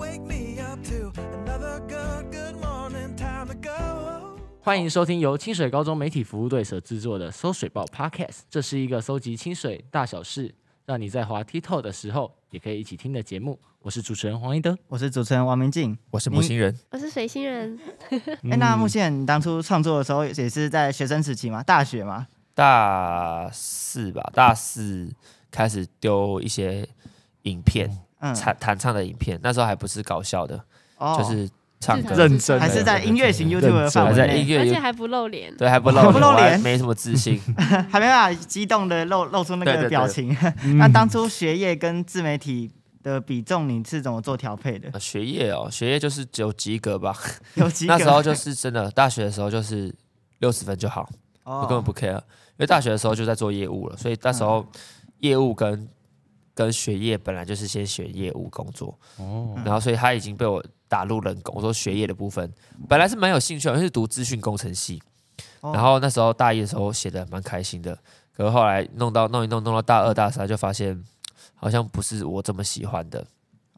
wake me up to another good, good morning time to go. 欢迎收听由清水高中媒体服务队所制作的《搜水报》Podcast。这是一个搜集清水大小事，让你在滑 TikTok 的时候也可以一起听的节目。我是主持人黄一德，我是主持人王明静，我是木星人，我是水星人。哎、欸，那木星人，你 当初创作的时候也是在学生时期吗？大学吗？大四吧，大四开始丢一些影片，嗯，弹弹唱的影片，那时候还不是搞笑的，哦、就是唱歌。认真，还是在音乐型 YouTube 的范围内，在音乐，而且还不露脸，对，还不露脸，没什么自信，还没办法激动的露露出那个表情。那当初学业跟自媒体的比重，你是怎么做调配的？学业哦，学业就是只有及格吧，有及格。那时候就是真的，大学的时候就是六十分就好，哦、我根本不 care。因为大学的时候就在做业务了，所以那时候业务跟跟学业本来就是先学业务工作，哦，然后所以他已经被我打入冷宫。我说学业的部分本来是蛮有兴趣的，因为是读资讯工程系，然后那时候大一的时候写的蛮开心的，可是后来弄到弄一弄弄到大二大三就发现好像不是我这么喜欢的，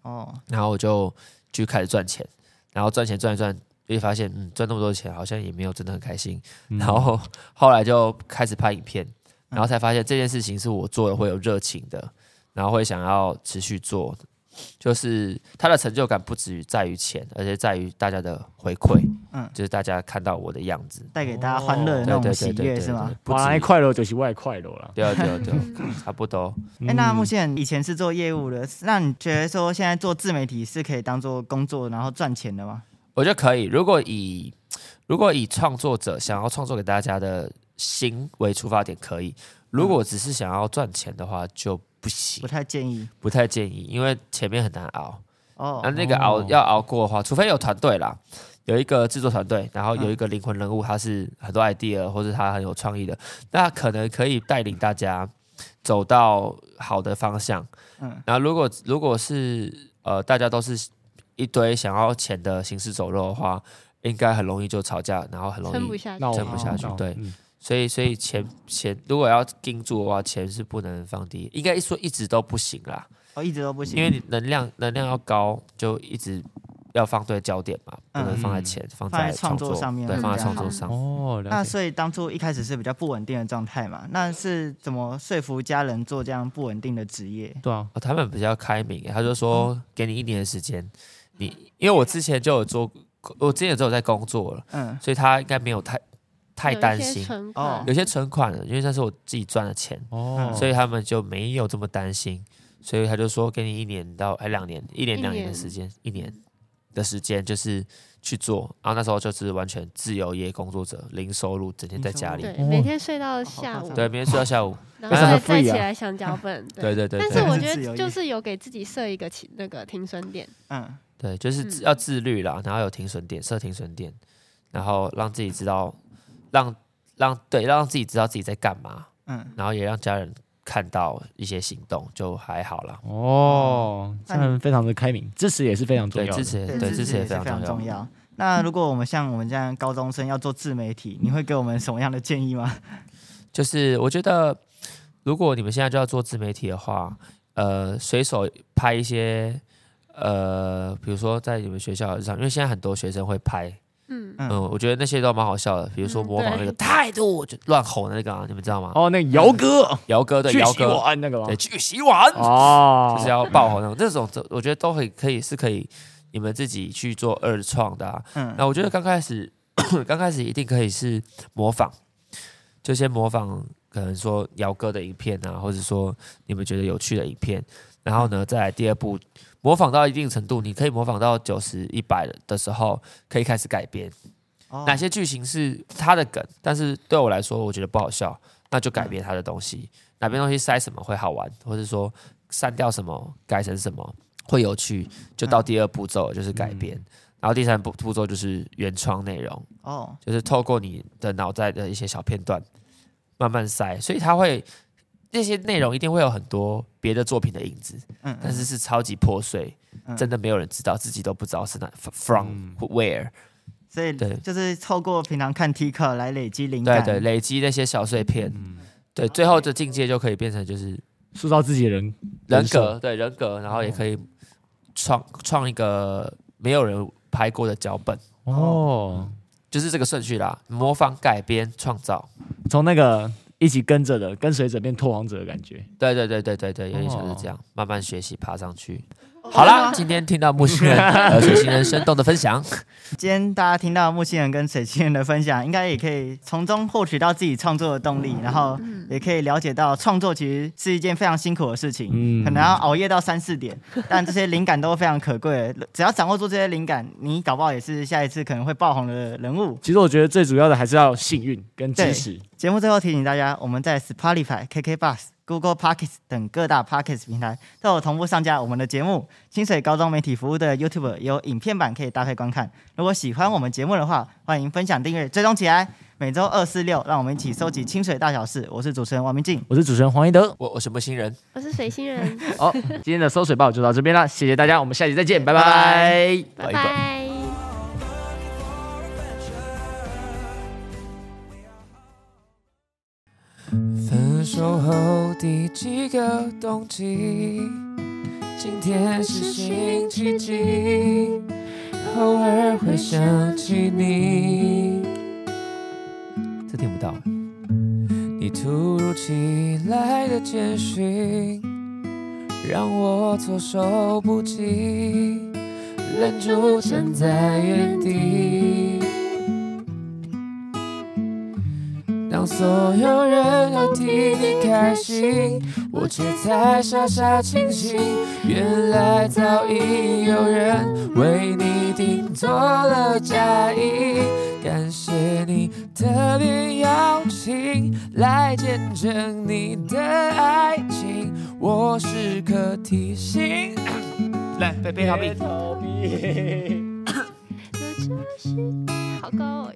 哦，然后我就就开始赚钱，然后赚钱赚一赚。所以发现，嗯，赚那么多钱好像也没有真的很开心。嗯、然后后来就开始拍影片，然后才发现这件事情是我做的会有热情的，然后会想要持续做。就是他的成就感不止于在于钱，而且在于大家的回馈。嗯，就是大家看到我的样子，带给大家欢乐的那种喜悦，是吗？外快乐就是外快乐了。对啊，对啊，对啊，差不多。哎、欸，那目前以前是做业务的，那你觉得说现在做自媒体是可以当做工作，然后赚钱的吗？我觉得可以。如果以如果以创作者想要创作给大家的心为出发点，可以；如果只是想要赚钱的话，就不行。不太建议，不太建议，因为前面很难熬。哦，那那个熬要熬过的话，除非有团队啦，有一个制作团队，然后有一个灵魂人物，他是很多 idea 或者他很有创意的，那可能可以带领大家走到好的方向。嗯，然后如果如果是呃，大家都是。一堆想要钱的行尸走肉的话，应该很容易就吵架，然后很容易撑不下去。撑不下去，对，嗯、所以所以钱钱如果要盯住的话，钱是不能放低，应该说一直都不行啦。哦，一直都不行，因为你能量能量要高，就一直要放对焦点嘛，不能放在钱，嗯、放在创作上面，对，放在创作上。哦，那所以当初一开始是比较不稳定的状态嘛，那是怎么说服家人做这样不稳定的职业？对啊，他们比较开明，他就说给你一年的时间。你因为我之前就有做，我之前就有在工作了，嗯，所以他应该没有太太担心。哦，有些存款了，因为那是我自己赚的钱哦，所以他们就没有这么担心，所以他就说给你一年到哎两年，一年两年的时间，一年的时间就是去做，然后那时候就是完全自由业工作者，零收入，整天在家里，对，每天睡到下午，对，每天睡到下午，然后再再起来想脚本，对。对对，但是我觉得就是有给自己设一个那个停损点，嗯。对，就是要自律啦，然后有停损点，设停损点，然后让自己知道，让让对，让自己知道自己在干嘛，嗯，然后也让家人看到一些行动，就还好了。哦，家人非常的开明，支持也是非常重要，支持对支持也非常重要。那如果我们像我们这样高中生要做自媒体，你会给我们什么样的建议吗？就是我觉得，如果你们现在就要做自媒体的话，呃，随手拍一些。呃，比如说在你们学校上，因为现在很多学生会拍，嗯。嗯，我觉得那些都蛮好笑的。比如说模仿那个态度就乱吼的那个，啊，你们知道吗？哦，那个姚哥，姚哥对，姚哥。那个，对，去洗碗。哦，就是要爆吼那种。这种我觉得都可以，可以是可以你们自己去做二创的啊。嗯，那我觉得刚开始，刚开始一定可以是模仿，就先模仿，可能说姚哥的影片啊，或者说你们觉得有趣的影片，然后呢，再来第二步。模仿到一定程度，你可以模仿到九十一百的时候，可以开始改编。哦、哪些剧情是他的梗，但是对我来说，我觉得不好笑，那就改编他的东西。嗯、哪边东西塞什么会好玩，或者说删掉什么，改成什么会有趣，就到第二步骤就是改编。嗯、然后第三步步骤就是原创内容。哦，就是透过你的脑袋的一些小片段慢慢塞，所以他会。那些内容一定会有很多别的作品的影子，嗯，但是是超级破碎，嗯、真的没有人知道，自己都不知道是哪 from where，所以对，就是透过平常看 TikTok 来累积灵感，对对，累积那些小碎片，嗯、对，最后的境界就可以变成就是塑造自己的人人格，对人格，然后也可以创创一个没有人拍过的脚本哦，就是这个顺序啦，模仿、改编、创造，从那个一起跟着的跟随者变拓荒者的感觉。对对对对对对，有点像是这样，慢慢学习爬上去。好啦，今天听到木星人和水星人生动的分享。今天大家听到木星人跟水星人的分享，应该也可以从中获取到自己创作的动力，然后也可以了解到创作其实是一件非常辛苦的事情，嗯，可能要熬夜到三四点，但这些灵感都非常可贵。只要掌握住这些灵感，你搞不好也是下一次可能会爆红的人物。其实我觉得最主要的还是要幸运跟支持。节目最后提醒大家，我们在 Spotify、KKBOX、Google Podcast 等各大 Podcast 平台都有同步上架我们的节目。清水高中媒体服务的 YouTube 有影片版可以搭配观看。如果喜欢我们节目的话，欢迎分享、订阅、追踪起来。每周二、四、六，让我们一起收集清水大小事。我是主持人王明静，我是主持人黄一德，我我是木星人，我是水星人。好，今天的搜水报就到这边了，谢谢大家，我们下期再见，拜拜，拜拜。分手后第几个冬季？今天是星期几？偶尔会想起你。这听不到。你突如其来的简讯，让我措手不及，愣住站在原地。当所有人都替你开心，我却在傻傻清醒。原来早已有人为你订做了嫁衣。感谢你特别邀请来见证你的爱情，我时刻提醒。来，背背逃避。好高哦。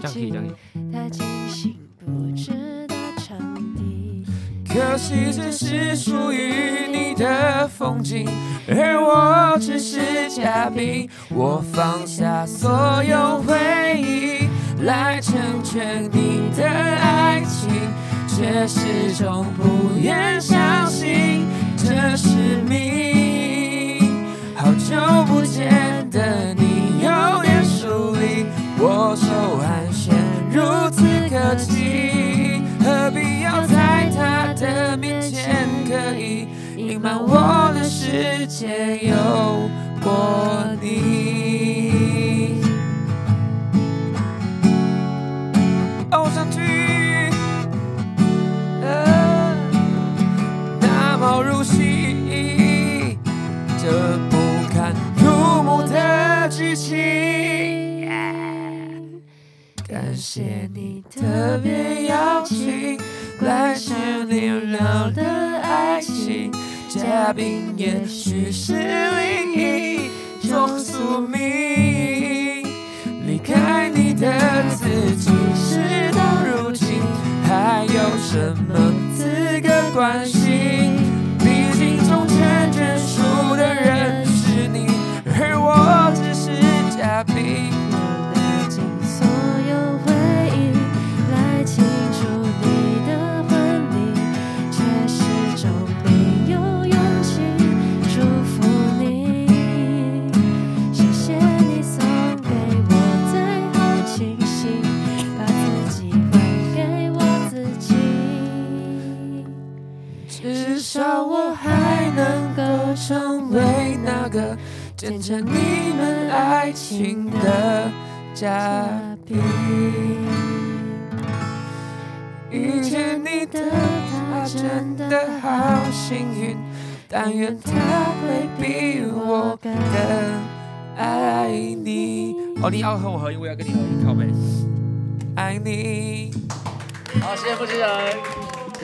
降 key，降 key。他精心布置的场地，可惜这是属于你的风景，而我只是嘉宾。我放下所有回忆，来成全你的爱情，却始终不愿相信这是命。好久不见的你，有点疏离，我手寒。如此客气，何必要在他的面前刻意隐瞒我的世界有过你？偶像剧，那么入戏，谢你特别邀请，来是你俩的爱情，嘉宾也许是另一种宿命。离开你的自己，事到如今还有什么资格关心？毕竟终成眷属的人是你，而我只是嘉宾。见证你们爱情的嘉宾，遇见你的他真的好幸运，但愿他会比我更爱你。哦，你要和我合影，我要跟你合影，靠北，爱你。好，谢谢木星人。